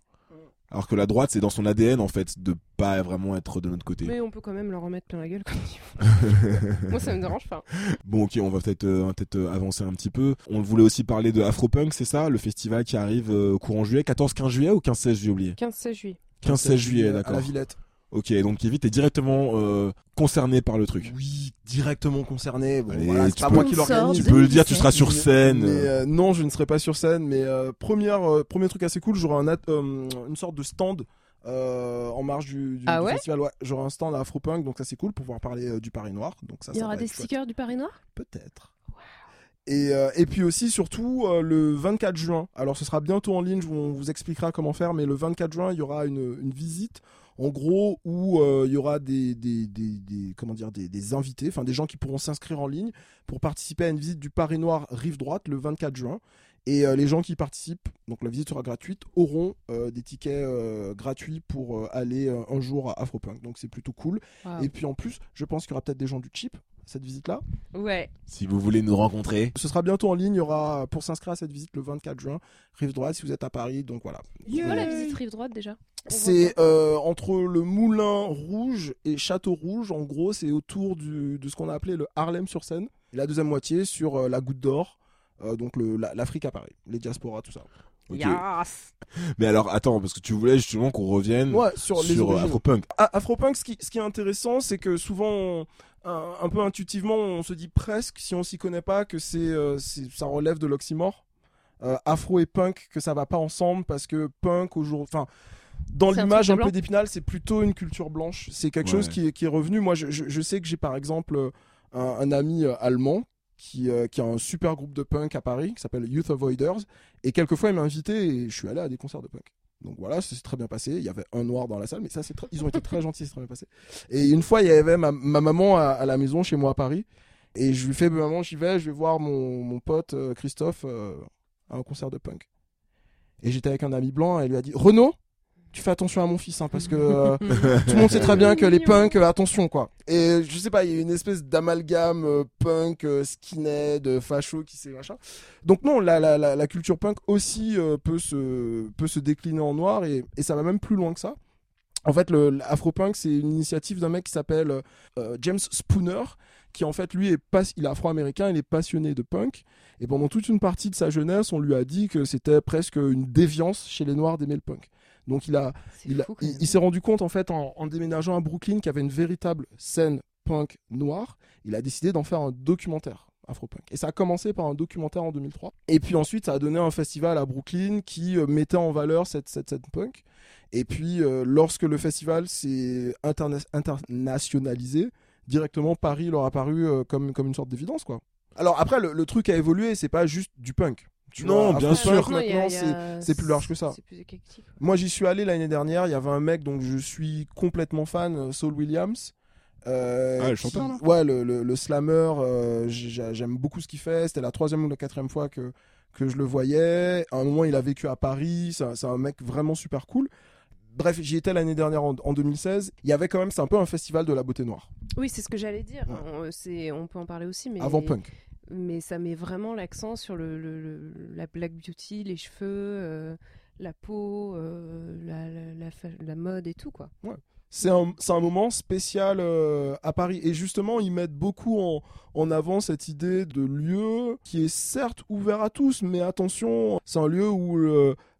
Alors que la droite, c'est dans son ADN en fait de pas vraiment être de notre côté. Mais on peut quand même leur en mettre plein la gueule quand il faut. Moi ça me dérange pas. Bon, ok, on va peut-être euh, euh, avancer un petit peu. On voulait aussi parler de Afropunk, c'est ça, le festival qui arrive euh, courant juillet, 14-15 juillet ou 15-16 juillet oublié? 15-16 juillet. 15-16 juillet, à d'accord. la Villette. Ok, donc Kevin, t'es directement euh, concerné par le truc. Oui, directement concerné. Bon, Allez, voilà, c'est tu pas peux- moi qui l'organise. Tu peux le dire, tu seras sur scène. Mais, euh, non, je ne serai pas sur scène. Mais euh, première, euh, premier truc assez cool, j'aurai un euh, une sorte de stand euh, en marge du, du- Ah du ouais? festival. Ouais, j'aurai un stand à Afropunk, donc ça c'est cool pour pouvoir parler euh, du Paris Noir. Donc ça, Il y ça aura des chouette. stickers du Paris Noir? Peut-être. Et, euh, et puis aussi, surtout, euh, le 24 juin. Alors, ce sera bientôt en ligne, on vous expliquera comment faire, mais le 24 juin, il y aura une, une visite, en gros, où euh, il y aura des, des, des, des- comment dire, des, des invités, enfin des gens qui pourront s'inscrire en ligne pour participer à une visite du Paris Noir Rive Droite le 24 juin. Et euh, les gens qui participent, donc la visite sera gratuite, auront euh, des tickets euh, gratuits pour euh, aller un jour à Afropunk. Donc c'est plutôt cool. Wow. Et puis en plus, je pense qu'il y aura peut-être des gens du chip cette visite-là. Ouais. Si vous voulez nous rencontrer, Ce sera bientôt en ligne. Il y aura pour s'inscrire à cette visite le 24 juin, rive droite si vous êtes à Paris. Donc voilà. C'est quoi la visite rive droite déjà C'est euh, entre le Moulin Rouge et Château Rouge. En gros, c'est autour du, de ce qu'on a appelé le Harlem sur Seine. Et la deuxième moitié sur euh, la Goutte d'Or. euh, donc l'Afrique à Paris, les diasporas, tout ça. Quoi. ok. Yes. Mais alors, attends, parce que tu voulais justement qu'on revienne Ouais, sur les sur euh. Afropunk. Ah, Afropunk, ce qui, ce qui est intéressant, c'est que souvent, on- un, un peu intuitivement, on se dit presque, si on s'y connaît pas, que c'est, euh, ça relève de l'oxymore. Euh, afro et punk, que ça va pas ensemble parce que punk aujourd'hui, enfin, dans l'image un, peu d'Épinal, c'est plutôt une culture blanche. C'est quelque Ouais. chose qui est, qui est revenu. Moi, je, je- je sais que j'ai par exemple un, un ami allemand qui, euh, qui a un super groupe de punk à Paris qui s'appelle Youth Avoiders. Et quelquefois, il m'a invité et je suis allé à des concerts de punk. Donc voilà, ça s'est très bien passé. Il y avait un noir dans la salle, mais ça, c'est très- ils ont été très [LAUGHS] gentils, c'est très bien passé. Et une fois, il y avait ma, ma maman à, à la maison chez moi à Paris. Et je lui fais, maman, j'y vais, je vais voir mon, mon pote euh, Christophe euh, à un concert de punk. Et j'étais avec un ami blanc et elle lui a dit, Renaud, tu fais attention à mon fils, hein, parce que [LAUGHS] euh, tout le monde sait très bien que les punks, euh, attention quoi. Et je sais pas, il y a une espèce d'amalgame euh, punk, skinhead, facho qui s'est machin. Donc non, la, la, la, la culture punk aussi peut, se, peut se décliner en noir et, et ça va même plus loin que ça. En fait, le l'Afropunk, c'est une initiative d'un mec qui s'appelle James Spooner, qui en fait, lui, est pas, il est afro-américain, il est passionné de punk. Et pendant toute une partie de sa jeunesse, on lui a dit que c'était presque une déviance chez les Noirs d'aimer le punk. Donc il a, il, fou, il- il s'est rendu compte en fait en, en déménageant à Brooklyn qu'il y avait une véritable scène punk noire. Il a décidé d'en faire un documentaire afro-punk. Et ça a commencé par un documentaire en 2003. Et puis ensuite, ça a donné un festival à Brooklyn qui euh, mettait en valeur cette, cette scène punk. Et puis, euh, lorsque le festival s'est interna- internationalisé, directement Paris leur a paru euh, comme, comme une sorte d'évidence, quoi. Alors après, le, le truc a évolué, c'est pas juste du punk. Tu Non, vois, bien sûr. Maintenant, c'est- plus large que ça. Plus moi, j'y suis allé l'année dernière. Il y avait un mec dont je suis complètement fan, euh, Saul Williams. Euh, Ah, le chanteur, Ouais, le, le, le slammer. euh, j'ai- J'aime beaucoup ce qu'il fait. C'était la troisième ou la quatrième fois que, que je le voyais. À un moment, il a vécu à Paris. C'est un, mec vraiment super cool. Bref, j'y étais l'année dernière en, en 2016. Il y avait quand même, c'est un peu un festival de la beauté noire. Oui, c'est ce que j'allais dire. Ouais. On, c'est- on peut en parler aussi, mais Avant punk. Mais ça met vraiment l'accent sur le, la black beauty, les cheveux, euh, la peau, euh, la, la, mode et tout quoi. C'est un, un moment spécial euh, à Paris. Et justement, ils mettent beaucoup en, en avant cette idée de lieu qui est certes ouvert à tous, mais attention, c'est un lieu où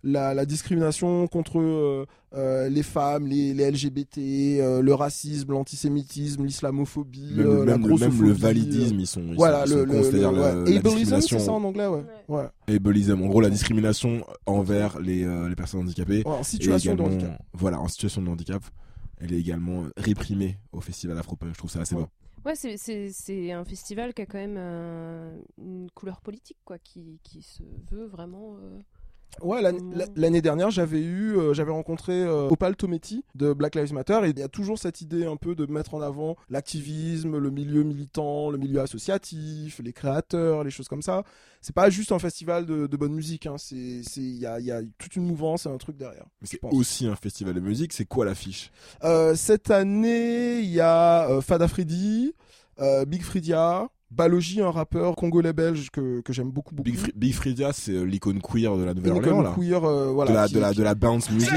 la, la discrimination contre euh, euh, les femmes, les, les LGBT, euh, le racisme, l'antisémitisme, l'islamophobie, Même, euh, la même, le- grossophobie. même le validisme, ils sont, ils Voilà, sont, ils le, sont le, le- ouais. la Ableism, discrimination. c'est ça en anglais, ouais. ouais. Ableism, en gros la discrimination envers les, euh, les personnes handicapées. Ouais, en situation de handicap. Voilà, en situation de handicap. Elle est également réprimée au festival Afropunk. Je trouve ça assez Ouais. beau. Ouais, c'est- c'est c'est un festival qui a quand même un- une couleur politique quoi, qui, qui se veut vraiment. euh, Ouais, l'année la- l'année dernière, j'avais eu, euh, j'avais rencontré euh, Opal Tometi de Black Lives Matter et il y a toujours cette idée un peu de mettre en avant l'activisme, le milieu militant, le milieu associatif, les créateurs, les choses comme ça. C'est pas juste un festival de, de bonne musique, hein. c'est, c'est, il y a, il y a toute une mouvance et un truc derrière. Mais c'est aussi un festival de musique. C'est quoi l'affiche? Euh, cette année, il y a euh, Fada Freddy, euh, Big Fridia, Balogi, un rappeur congolais belge que, que j'aime beaucoup beaucoup. Big, Fri- Big Frida, c'est euh, l'icône queer de la Nouvelle-Orléans là. queer, euh, voilà, de la, qui- de la, de la bounce music.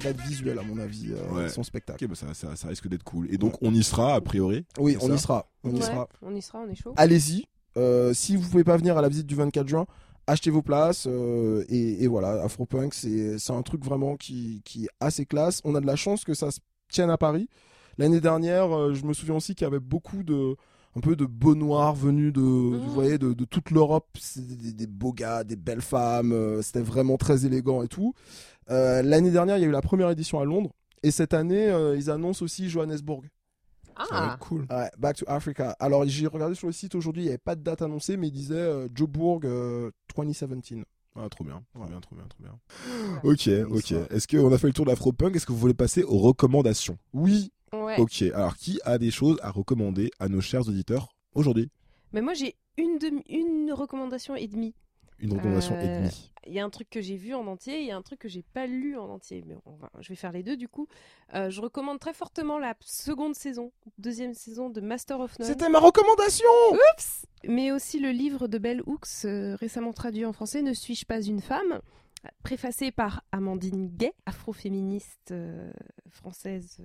Ça, va être visuel à mon avis euh, Ouais. son spectacle. Bah ça, ça, ça risque d'être cool. Et donc on y sera a priori. Oui, on ça y sera. On y sera. on y sera, on est chaud. Allez-y. Euh, si vous pouvez pas venir à la visite du 24 juin, achetez vos places euh, et, et voilà. Afropunk, c'est c'est un truc vraiment qui, qui est assez classe. On a de la chance que ça se tienne à Paris. L'année dernière, euh, je me souviens aussi qu'il y avait beaucoup de un peu de beaux noirs venus de vous voyez de, de toute l'Europe C'était des, des beaux gars des belles femmes euh, c'était vraiment très élégant et tout Euh, l'année dernière il y a eu la première édition à Londres et cette année euh, ils annoncent aussi Johannesburg Ah, cool. Ouais, Back to Africa. Alors j'ai regardé sur le site aujourd'hui, il n'y avait pas de date annoncée, mais il disait euh, Joburg euh, 2017. Ah, trop bien, trop bien, trop bien, trop bien. Ouais. Ok, ok. Est-ce qu'on a fait le tour de l'Afropunk Est-ce que vous voulez passer aux recommandations? Oui, ouais. Ok, alors qui a des choses à recommander à nos chers auditeurs aujourd'hui? Mais moi, j'ai une, demi- une recommandation et demie. Une recommandation Euh, et demie. Il y a un truc que j'ai vu en entier, il y a un truc que j'ai pas lu en entier. Mais on va- je vais faire les deux du coup. Euh, je recommande très fortement la seconde saison, deuxième saison de Master of None. c'était ma recommandation Oups Mais aussi le livre de Bell Hooks, euh, récemment traduit en français, Ne suis-je pas une femme? Préfacé par Amandine Gay, afroféministe euh, française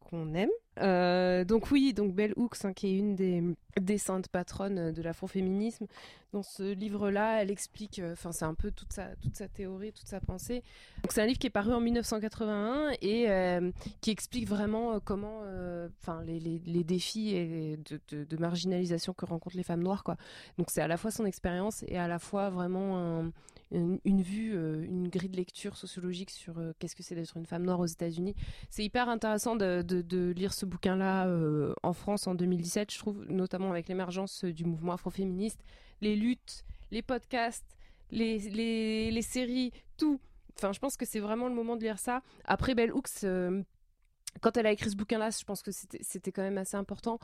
qu'on aime. Euh, donc oui, donc Bell Hooks, hein, qui est une des, des saintes patronnes de l'afroféminisme. Dans ce livre-là, elle explique, euh, enfin c'est un peu toute sa, toute sa théorie, toute sa pensée. C'est un livre qui est paru en 1981 et euh, qui explique vraiment euh, comment, euh, enfin les, les, défis et de, de, marginalisation que rencontrent les femmes noires, quoi. Donc c'est à la fois son expérience et à la fois vraiment un- une, une vue, euh, une grille de lecture sociologique sur euh, qu'est-ce que c'est d'être une femme noire aux États-Unis. C'est hyper intéressant de- de lire ce bouquin-là euh, en France en 2017, je trouve, notamment avec l'émergence euh, du mouvement afroféministe, les luttes, les podcasts, les, les, les séries, tout. Enfin, je pense que c'est vraiment le moment de lire ça. Après, Bell Hooks, euh, quand elle a écrit ce bouquin-là, je pense que c'était quand même assez important.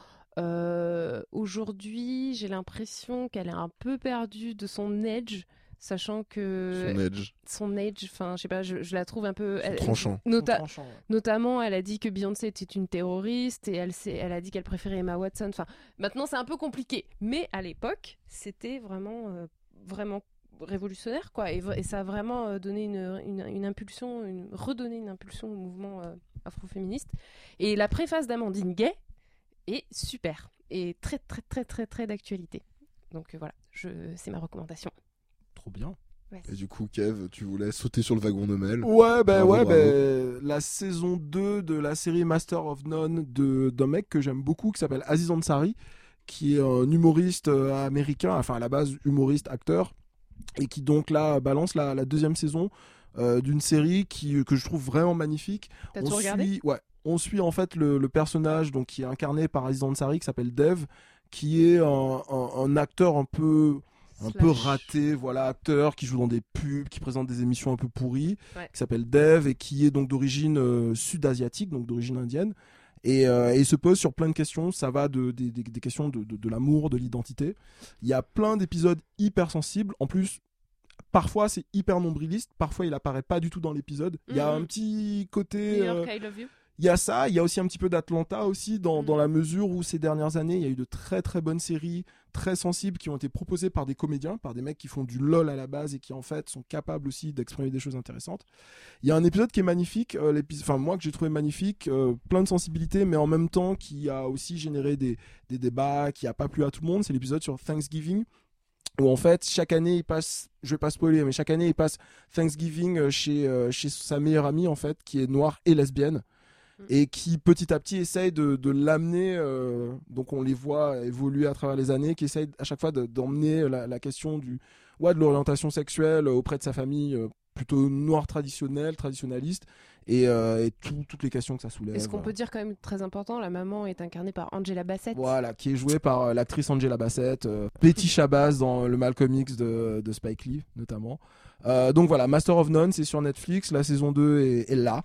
Aujourd'hui, j'ai l'impression qu'elle est un peu perdue de son edge, sachant que Son edge. son edge, enfin, je sais pas, je, je la trouve un peu elle- tranchant. nota- Tranchant, ouais. Notamment, elle a dit que Beyoncé était une terroriste et elle, elle a dit qu'elle préférait Emma Watson. Enfin, maintenant, c'est un peu compliqué. Mais à l'époque, c'était vraiment, euh, vraiment révolutionnaire, quoi. Et, ça a vraiment euh, donné une, une, une impulsion, une, redonné une impulsion au mouvement euh, afroféministe. Et la préface d'Amandine Gay est super et très, très, très, très, très d'actualité. Donc euh, voilà, je, c'est ma recommandation. Trop bien. Et du coup, Kev, tu voulais sauter sur le wagon de Mel Ouais, ben ouais, bravo. ben, la saison 2 de la série Master of None de- d'un mec que j'aime beaucoup qui s'appelle Aziz Ansari, qui est un humoriste euh, américain, enfin à la base humoriste, acteur, et qui donc là balance la, la deuxième saison euh, d'une série qui, que je trouve vraiment magnifique. T'as on tout regardé suit, ouais, on suit en fait le, le personnage donc qui est incarné par Aziz Ansari qui s'appelle Dev, qui est un, un- un acteur un peu un peu raté, voilà, acteur qui joue dans des pubs, qui présente des émissions un peu pourries, Ouais. qui s'appelle Dev et qui est donc d'origine euh, sud-asiatique, donc d'origine indienne. Et, euh, et il se pose sur plein de questions. Ça va de, des, des- des questions de, l'amour, de l'identité. Il y a plein d'épisodes hyper sensibles. En plus, parfois c'est hyper nombriliste. Parfois il apparaît pas du tout dans l'épisode. Il y a Mhm. un petit côté. New euh, York, I love you. Il y a ça, il y a aussi un petit peu d'Atlanta aussi, dans, Mm. dans la mesure où ces dernières années, il y a eu de très très bonnes séries, très sensibles, qui ont été proposées par des comédiens, par des mecs qui font du LOL à la base et qui en fait sont capables aussi d'exprimer des choses intéressantes. Il y a un épisode qui est magnifique, euh, enfin moi que j'ai trouvé magnifique, euh, plein de sensibilité, mais en même temps qui a aussi généré des, des débats, qui a pas plu à tout le monde, c'est l'épisode sur Thanksgiving où en fait chaque année il passe je vais pas spoiler mais chaque année il passe Thanksgiving euh, chez euh, chez sa meilleure amie en fait qui est noire et lesbienne et qui petit à petit essaye de, de l'amener euh, donc on les voit évoluer à travers les années qui essaye à chaque fois de- d'emmener la, la question du ouais de l'orientation sexuelle auprès de sa famille euh, plutôt noire traditionnelle traditionnaliste et, euh, et tout- toutes les questions que ça soulève Est-ce qu'on peut dire quand même très important, la maman est incarnée par Angela Bassett? voilà, qui est joué par l'actrice Angela Bassett, Betty Shabazz dans le Malcolm X de, de Spike Lee notamment. Euh, donc voilà, Master of None, c'est sur Netflix, la saison 2 est, est là.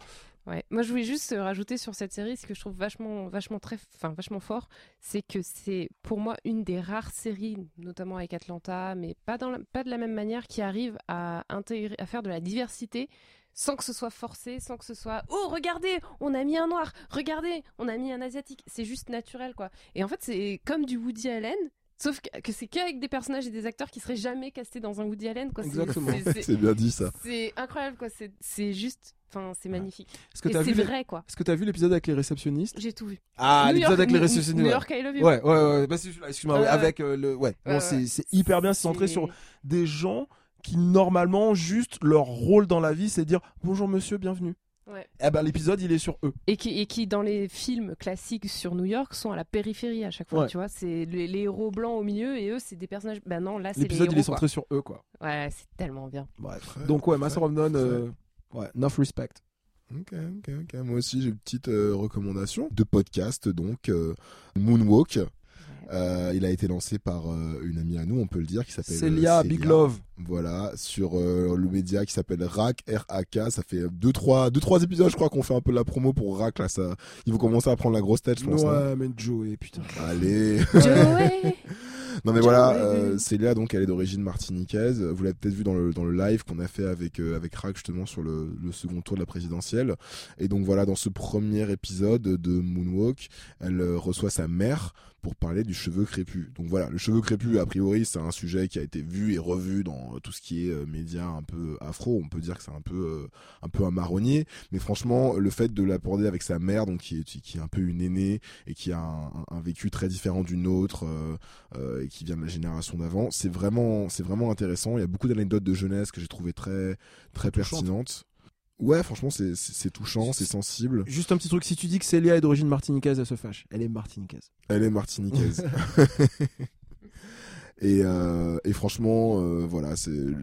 Moi, je voulais juste euh, rajouter sur cette série ce que je trouve vachement, vachement très, enfin vachement fort, c'est que c'est pour moi une des rares séries, notamment avec Atlanta, mais pas de la même manière, qui arrive à intégrer, à faire de la diversité sans que ce soit forcé, sans que ce soit oh regardez, on a mis un noir, regardez, on a mis un asiatique, c'est juste naturel quoi. Et en fait, c'est comme du Woody Allen. Sauf que, que c'est qu'avec des personnages et des acteurs qui seraient jamais castés dans un Woody Allen. Quoi. C'est- Exactement. c'est- bien dit ça. C'est incroyable, quoi. C'est- C'est juste. Enfin, c'est magnifique. Est-ce que c'est vrai, quoi. Est-ce que t'as vu l'épisode avec les réceptionnistes J'ai tout vu. Ah, l'épisode avec les réceptionnistes. New ouais. York, I love you. Ouais, ouais, ouais. Bah, excuse-moi. Avec euh, le. Ouais. C'est hyper bien. C'est centré sur des gens qui, normalement, juste leur rôle dans la vie, c'est dire bonjour monsieur, bienvenue. Ouais. Eh ben, l'épisode, il est sur eux. Et qui, et qui, dans les films classiques sur New York, sont à la périphérie à chaque fois. Ouais. Tu vois, c'est les, les héros blancs au milieu et eux, c'est des personnages. Bah non, là, c'est L'épisode, il est centré quoi. sur eux, quoi. Ouais, c'est tellement bien. Bref. Donc, ouais, Master of None, euh, ouais, enough respect. Ok, ok, ok. Moi aussi, j'ai une petite euh, recommandation de podcast, donc euh, Moonwalk. Euh, il a été lancé par euh, une amie à nous, on peut le dire, qui s'appelle Célia, euh, Big Love. Voilà, sur euh, le média qui s'appelle RAK, R-A-K. Ça fait deux trois, deux, trois épisodes, je crois, qu'on fait un peu la promo pour RAK. Là, ça, ils vont commencer à prendre la grosse tête, je pense. hein. Ouais, mais Joey, putain. Allez. Joey [LAUGHS] Non mais voilà, euh, Célia donc elle est d'origine martiniquaise. Vous l'avez peut-être vu dans le dans le live qu'on a fait avec euh, avec Rack justement sur le, le second tour de la présidentielle. Et donc voilà, dans ce premier épisode de Moonwalk, elle euh, reçoit sa mère pour parler du cheveu crépus. Donc voilà, le cheveu crépus a priori c'est un sujet qui a été vu et revu dans euh, tout ce qui est euh, médias un peu afro. On peut dire que c'est un peu euh, un peu un marronnier, mais franchement le fait de l'aborder avec sa mère donc qui est qui est un peu une aînée et qui a un, un- un vécu très différent du nôtre. euh, euh, et qui vient de la génération d'avant. C'est vraiment, c'est vraiment intéressant. Il y a beaucoup d'anecdotes de jeunesse que j'ai trouvé très, très pertinentes. Ouais, franchement, c'est, touchant, c'est sensible. Juste un petit truc, si tu dis que Célia est d'origine martiniquaise, elle se fâche. Elle est martiniquaise. Elle est martiniquaise. [LAUGHS] [LAUGHS] Et, euh, et franchement, euh, voilà,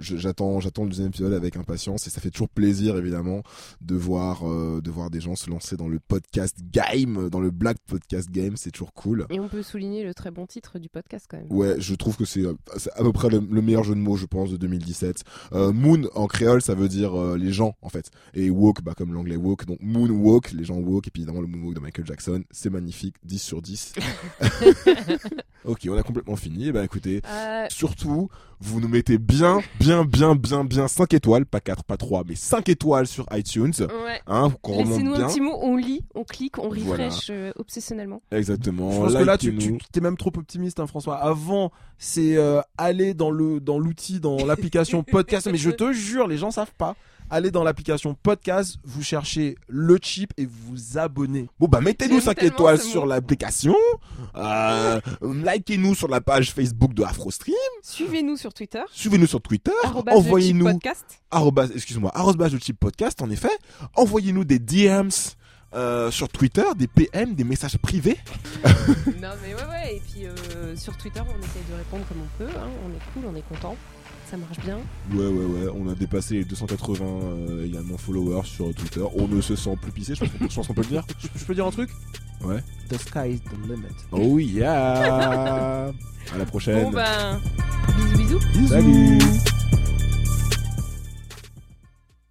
j'attends, j'attends le deuxième épisode avec impatience et ça fait toujours plaisir évidemment de voir, euh, de voir des gens se lancer dans le podcast game, dans le black podcast game, c'est toujours cool. Et on peut souligner le très bon titre du podcast quand même. Ouais, je trouve que c'est à peu près le, le meilleur jeu de mots, je pense, de 2017. Euh, moon en créole, ça veut dire euh, les gens en fait, et walk, bah comme l'anglais walk, donc moon walk, les gens walk, et puis évidemment le moonwalk de Michael Jackson, c'est magnifique, 10 sur 10. [LAUGHS] [LAUGHS] ok, on a complètement fini. Bah écoutez, Euh, surtout, vous nous mettez bien, bien, bien, bien, bien 5 étoiles, pas 4, pas 3, mais 5 étoiles sur iTunes. ouais. Hein, Laissez-nous un petit mot, on lit, on clique, on Voilà. refresh euh, obsessionnellement. Exactement. Je pense que là, tu, tu- t'es même trop optimiste, hein, François. Avant, c'est euh, aller dans le dans l'outil, dans l'application [LAUGHS] podcast. Mais je te jure, les gens savent pas. Allez dans l'application podcast, vous cherchez le chip et vous vous abonnez. Bon bah mettez-nous J'aime 5 tellement étoiles sur l'application, euh, likez-nous sur la page Facebook de AfroStream, Suivez-nous sur Twitter. suivez-nous sur Twitter, arrobase le chip envoyez-nous excuse-moi, le chip podcast en effet, envoyez-nous des DMs euh, sur Twitter, des PM, des messages privés. non mais ouais ouais et puis euh, sur Twitter on essaye de répondre comme on peut. hein. On est cool, on est content, ça marche bien. Ouais ouais ouais, on a dépassé les 280 euh, également followers sur Twitter. On ne se sent plus pissé, je pense qu'on je pense qu'on peut le dire. Je, je peux dire un truc? Ouais. The sky is the limit. Oh yeah. [LAUGHS] à la prochaine. Bon ben bisous bisous. Salut.